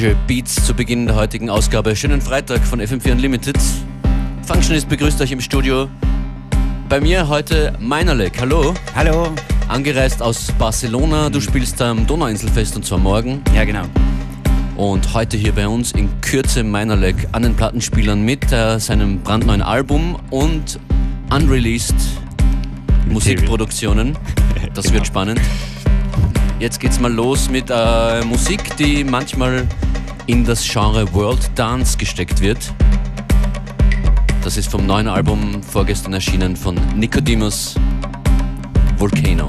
dramatische Beats zu Beginn der heutigen Ausgabe. Schönen Freitag von FM4 Unlimited. Functionist begrüßt euch im Studio. Bei mir heute Meinerlek. Hallo. Hallo. Angereist aus Barcelona. Du spielst am Donauinselfest und zwar morgen. Ja, genau. Und heute hier bei uns in Kürze Meinerlek an den Plattenspielern mit äh, seinem brandneuen Album und unreleased Musikproduktionen. Das genau. wird spannend. Jetzt geht's mal los mit äh, Musik, die manchmal in das Genre World Dance gesteckt wird. Das ist vom neuen Album vorgestern erschienen von Nicodemus Volcano.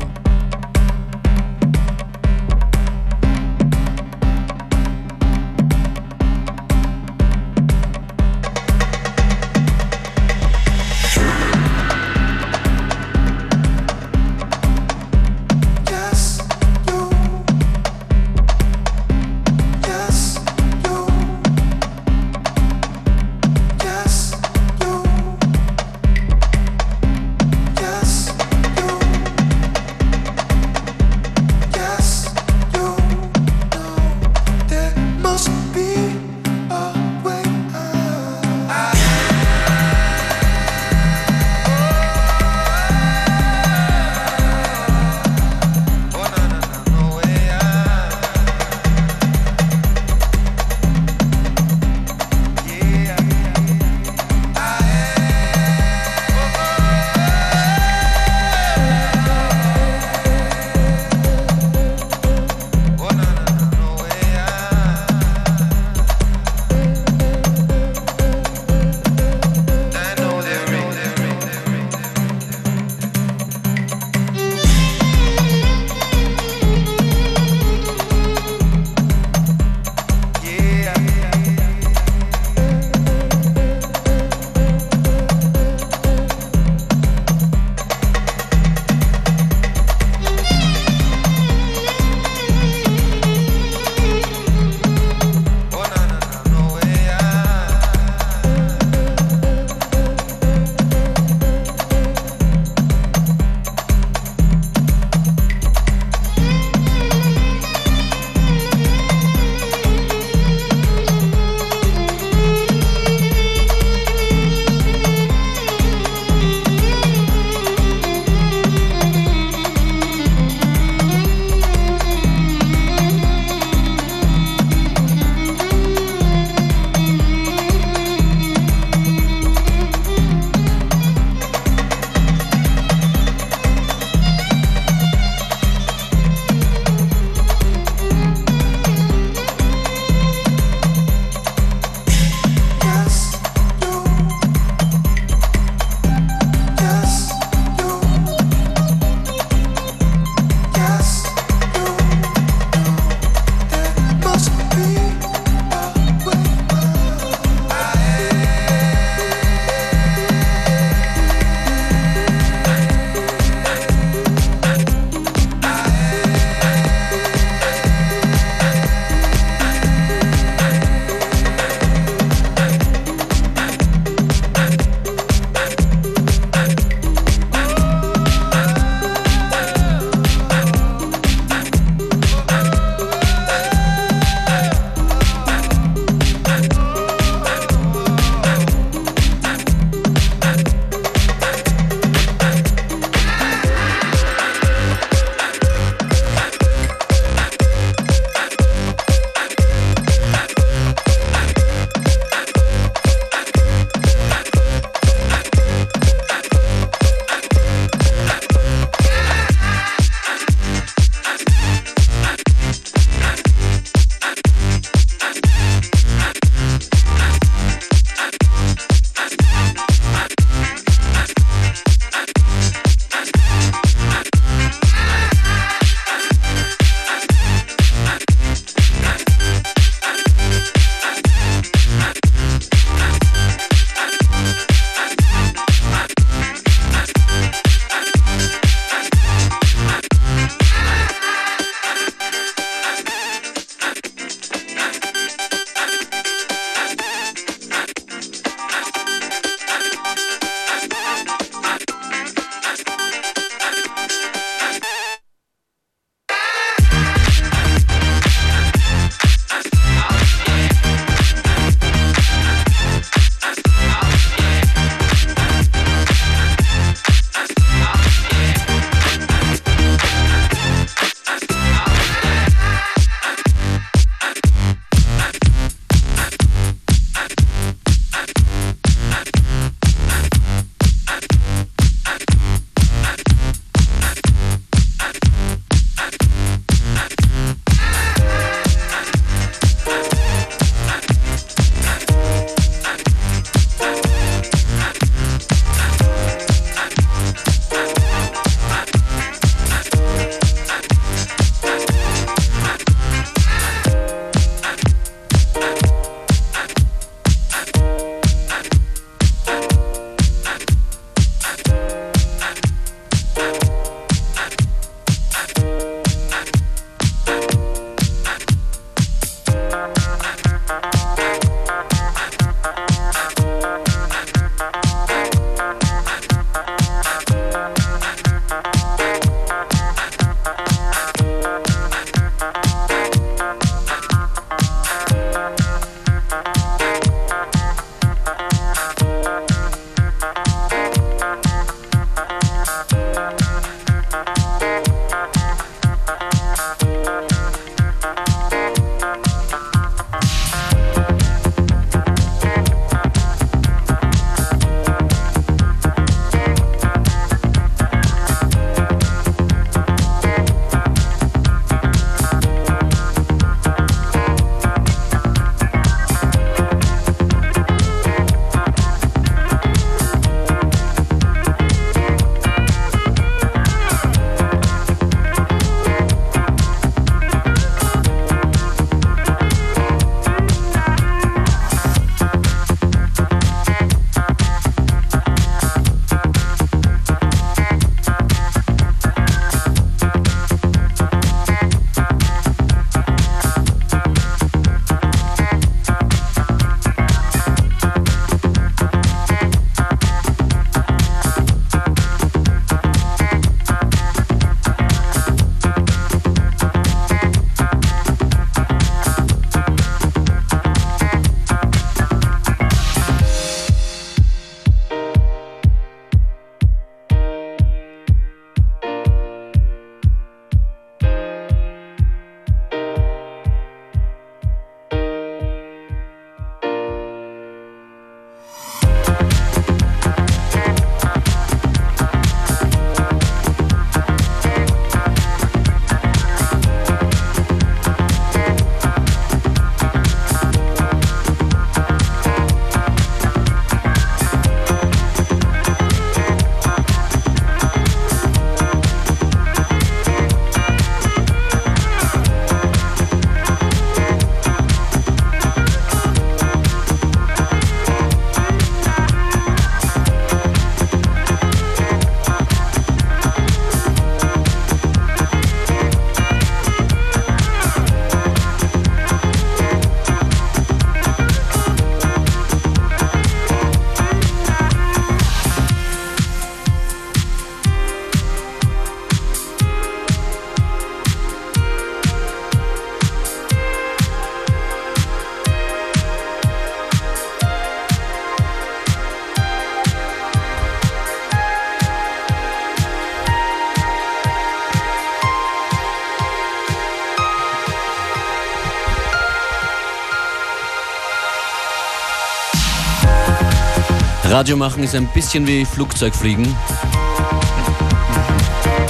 Radio machen ist ein bisschen wie Flugzeugfliegen.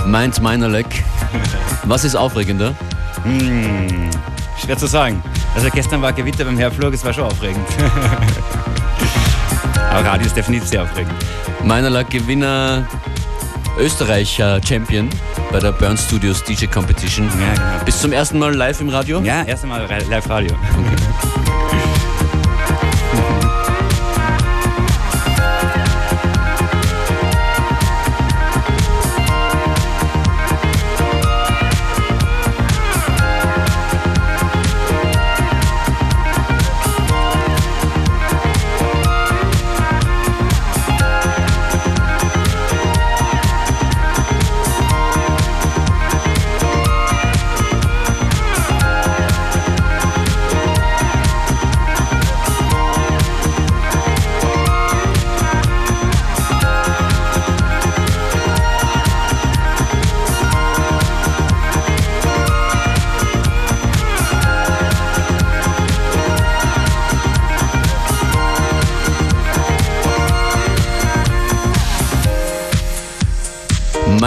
Meint meiner Leck. Was ist aufregender? Hm, schwer zu sagen. Also gestern war Gewitter beim Herflug, es war schon aufregend. Aber Radio ist definitiv sehr aufregend. Meiner Gewinner Österreicher Champion bei der Burn Studios DJ Competition. Ja, genau. Bis zum ersten Mal live im Radio? Ja, erst Mal live Radio. Okay.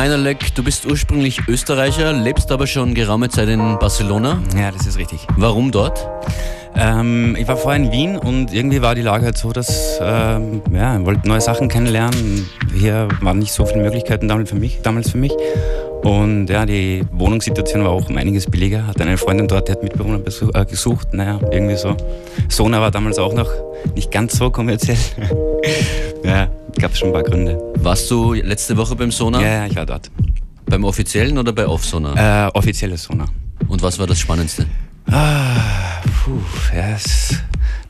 Meinerleck, du bist ursprünglich Österreicher, lebst aber schon geraume Zeit in Barcelona. Ja, das ist richtig. Warum dort? Ähm, ich war vorher in Wien und irgendwie war die Lage halt so, dass ähm, ja, ich wollte neue Sachen kennenlernen. Hier waren nicht so viele Möglichkeiten damals für mich. Damals für mich. Und ja, die Wohnungssituation war auch um einiges billiger. Hatte eine Freundin dort, die hat Mitbewohner äh, gesucht. Naja, irgendwie so. Sona war damals auch noch nicht ganz so kommerziell. ja, gab es schon ein paar Gründe. Warst du letzte Woche beim Sona? Ja, ja, ich war dort. Beim offiziellen oder bei Off-Sona? Äh, offizielles Sona. Und was war das Spannendste? Ah, puh, ja, ist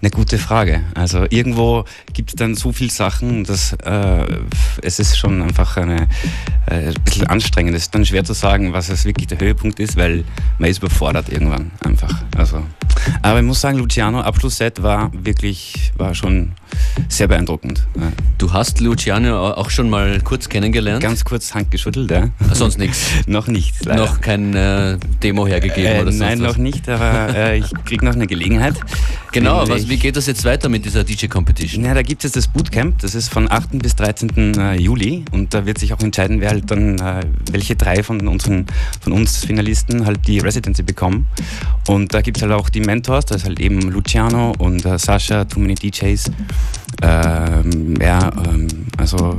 eine gute Frage. Also irgendwo gibt es dann so viele Sachen, dass äh, es ist schon einfach eine, äh, ein bisschen anstrengend. Es ist dann schwer zu sagen, was es wirklich der Höhepunkt ist, weil man ist überfordert irgendwann einfach. Also, aber ich muss sagen, Luciano Abschlussset war wirklich, war schon sehr beeindruckend. Ja. Du hast Luciano auch schon mal kurz kennengelernt? Ganz kurz Hand geschüttelt, ja. Sonst nichts? noch nicht. Leider. Noch kein äh, Demo hergegeben äh, oder so? Nein, noch nicht, aber äh, ich kriege noch eine Gelegenheit. Genau, was, wie geht das jetzt weiter mit dieser DJ Competition? Ja, da gibt es das Bootcamp, das ist von 8. bis 13. Äh, Juli und da wird sich auch entscheiden, wer halt dann, äh, welche drei von, unseren, von uns Finalisten halt die Residency bekommen. Und da gibt es halt auch die Mentors, das ist halt eben Luciano und äh, Sascha, Too Many DJs. Ähm, ja, ähm, also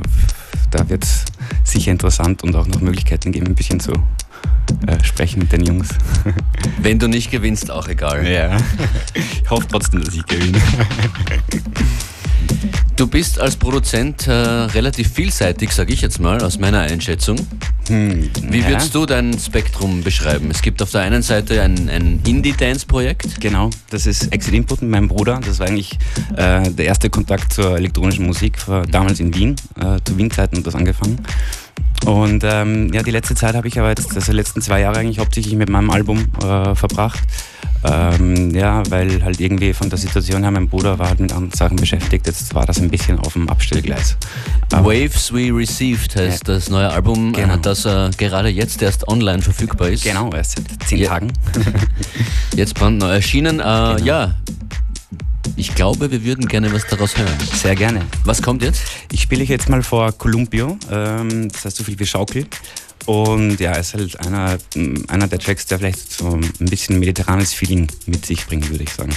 da wird es sicher interessant und auch noch Möglichkeiten geben, ein bisschen zu äh, sprechen mit den Jungs. Wenn du nicht gewinnst, auch egal. Ja. Ich hoffe trotzdem, dass ich gewinne. Du bist als Produzent äh, relativ vielseitig, sage ich jetzt mal, aus meiner Einschätzung. Hm, Wie ja. würdest du dein Spektrum beschreiben? Es gibt auf der einen Seite ein, ein Indie-Dance-Projekt. Genau, das ist Exit Input mit meinem Bruder. Das war eigentlich äh, der erste Kontakt zur elektronischen Musik, war damals in Wien, äh, zu Wien-Zeiten hat das angefangen. Und ähm, ja, die letzte Zeit habe ich aber jetzt, also die letzten zwei Jahre eigentlich hauptsächlich mit meinem Album äh, verbracht. Ähm, ja, weil halt irgendwie von der Situation her, mein Bruder war halt mit anderen Sachen beschäftigt, jetzt war das ein bisschen auf dem Abstellgleis. Aber Waves We Received heißt ja. das neue Album, äh, genau. das äh, gerade jetzt erst online verfügbar ist. Genau, erst seit zehn ja. Tagen. jetzt brandneu erschienen. Äh, genau. Ja, ich glaube, wir würden gerne was daraus hören. Sehr gerne. Was kommt jetzt? Ich spiele jetzt mal vor Columbio, ähm, das heißt so viel wie Schaukel. Und ja, ist halt einer, einer der Tracks, der vielleicht so ein bisschen mediterranes Feeling mit sich bringt, würde ich sagen.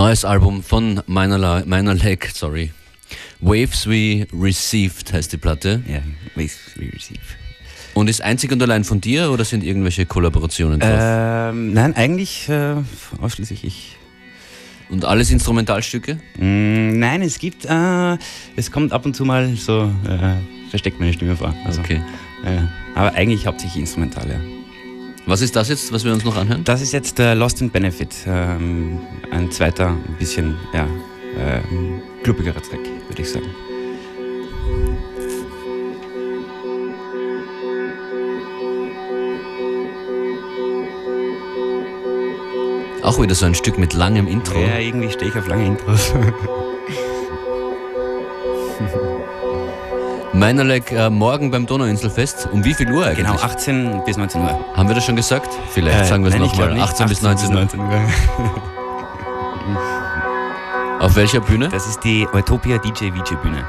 Neues Album von Minor, Minor Leg, sorry. Waves We Received heißt die Platte. Ja, Waves We Received. Und ist einzig und allein von dir oder sind irgendwelche Kollaborationen drauf? Ähm, nein, eigentlich äh, ausschließlich ich. Und alles Instrumentalstücke? Mm, nein, es gibt, äh, es kommt ab und zu mal so, äh, versteckt meine Stimme vor. Also, okay. Äh, aber eigentlich hauptsächlich instrumental, ja. Was ist das jetzt, was wir uns noch anhören? Das ist jetzt äh, Lost in Benefit. Ähm, ein zweiter, ein bisschen, ja, ähm, klubbigerer Track, würde ich sagen. Auch wieder so ein Stück mit langem Intro. Ja, irgendwie stehe ich auf lange Intros. Meinerleck äh, morgen beim Donauinselfest. Um wie viel Uhr eigentlich? Genau, 18 bis 19 Uhr. Haben wir das schon gesagt? Vielleicht äh, sagen wir es nochmal. 18, 18 bis 19, 19 Uhr. Auf welcher Bühne? Das ist die Utopia DJ VJ Bühne.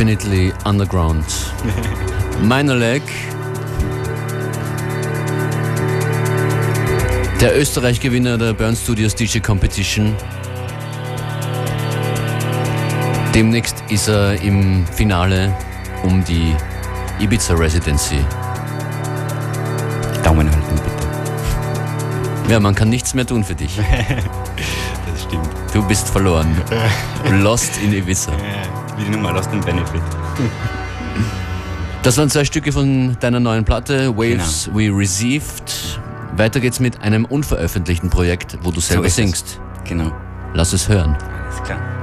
Definitely Underground. Minor Leg. Der Österreich-Gewinner der Burn Studios DJ Competition. Demnächst ist er im Finale um die Ibiza Residency. Daumen halten, bitte. Ja, man kann nichts mehr tun für dich. das stimmt. Du bist verloren. Lost in Ibiza. Wie die Nummer, Lost in Benefit. Das waren zwei Stücke von deiner neuen Platte, Waves genau. We Received. Weiter geht's mit einem unveröffentlichten Projekt, wo du selber so singst. Genau. Lass es hören. Alles klar.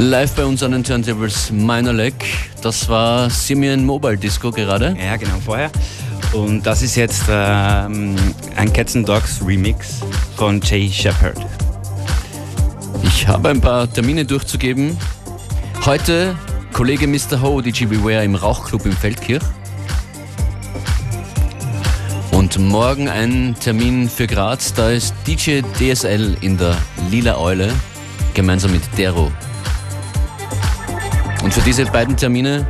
Live bei uns an den Turntables Minor Leg. Das war Simeon Mobile Disco gerade. Ja, genau, vorher. Und das ist jetzt ähm, ein Cats and Dogs Remix von Jay Shepard. Ich habe ein paar Termine durchzugeben. Heute Kollege Mr. Ho, DJ Beware im Rauchclub im Feldkirch. Und morgen ein Termin für Graz, da ist DJ DSL in der Lila Eule gemeinsam mit Dero. Und für diese beiden Termine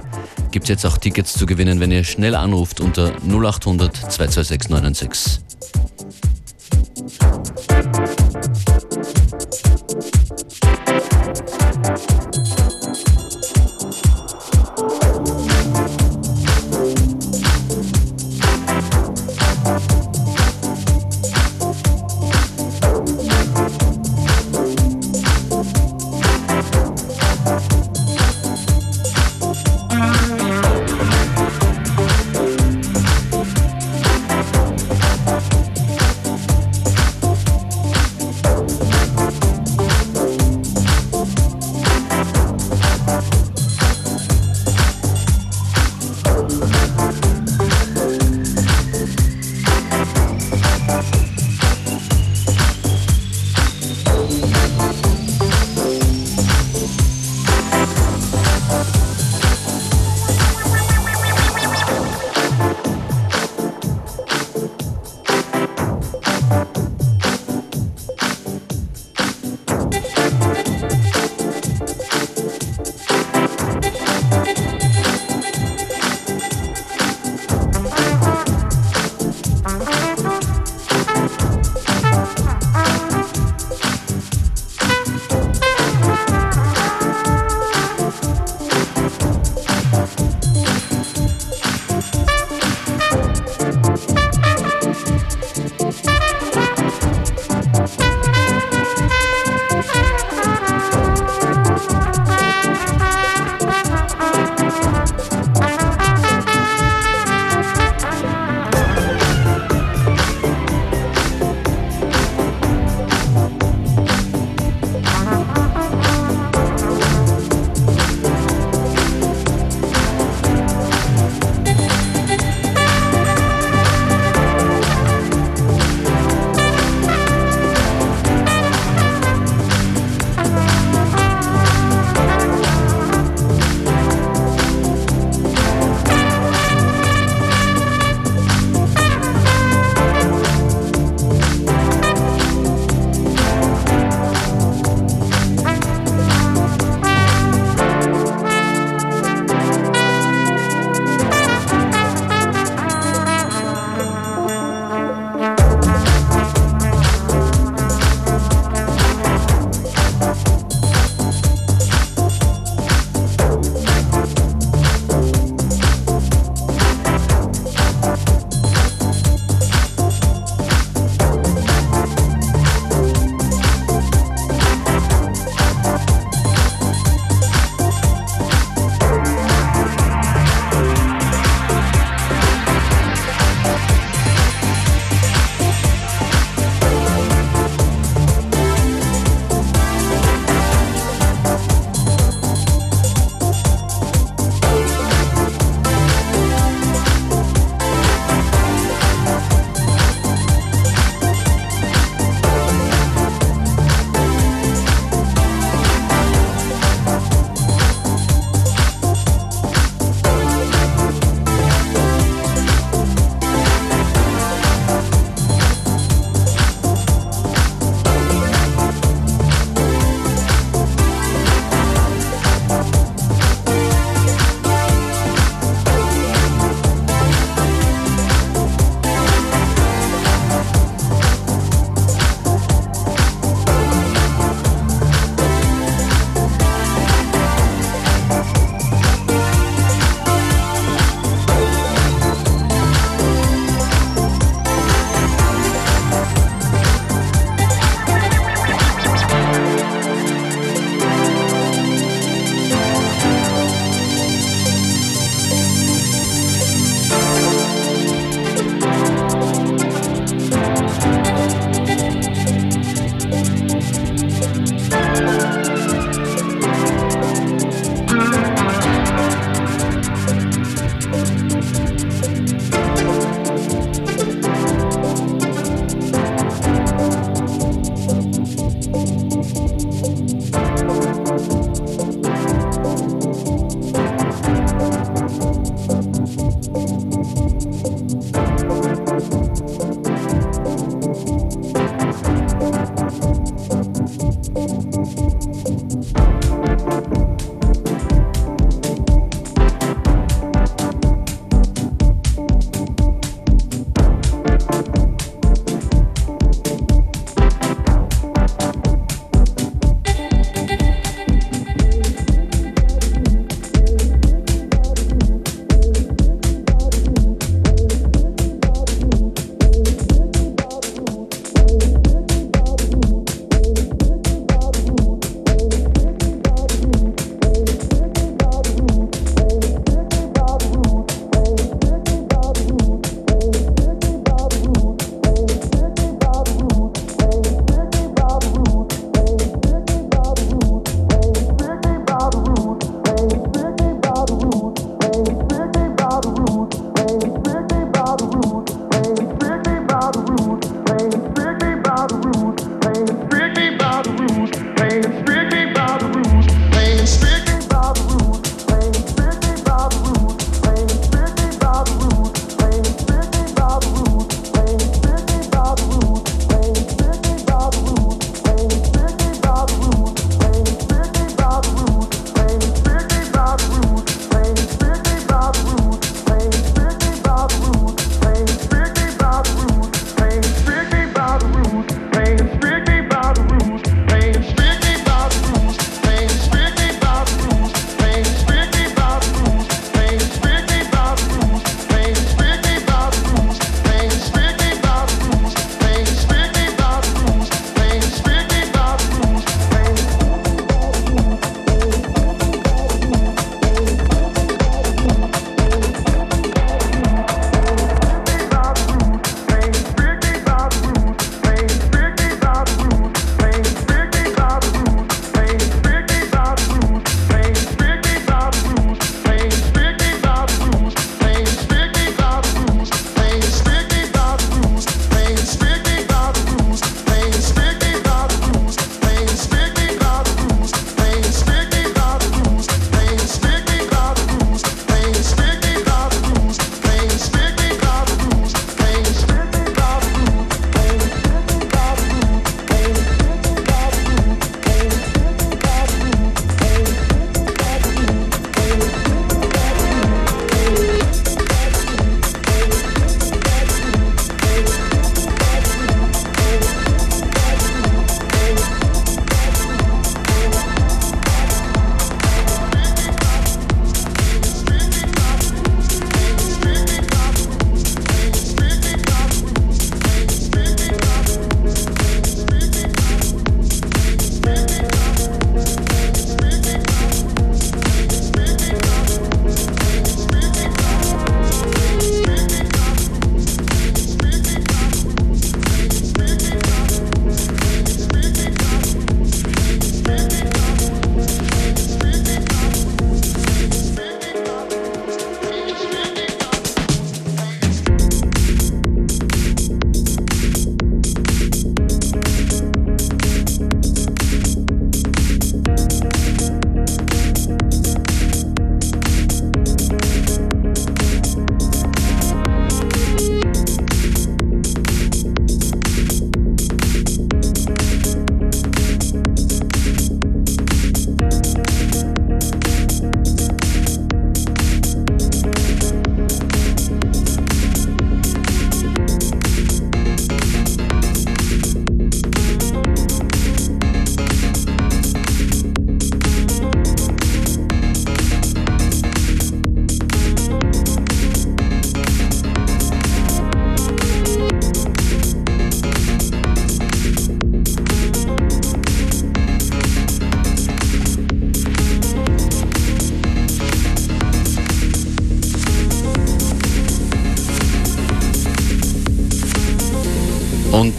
gibt es jetzt auch Tickets zu gewinnen, wenn ihr schnell anruft unter 0800 226 996.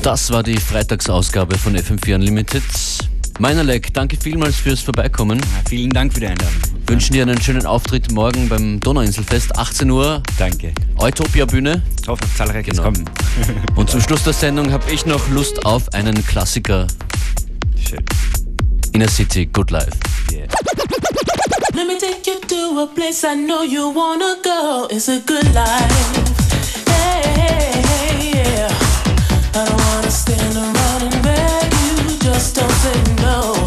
Das war die Freitagsausgabe von FM4 Unlimited. Meinerleck, danke vielmals fürs Vorbeikommen. Ja, vielen Dank für die Einladung. Wünschen dir einen schönen Auftritt morgen beim Donauinselfest, 18 Uhr. Danke. Eutopia Bühne. Ich hoffe auf zahlreiches genau. Kommen. Und zum Schluss der Sendung habe ich noch Lust auf einen Klassiker. Schön. Inner City, Good Life. Yeah. Let me take you to a place I know you wanna go. It's a good life. Hey, hey, hey, yeah. something no.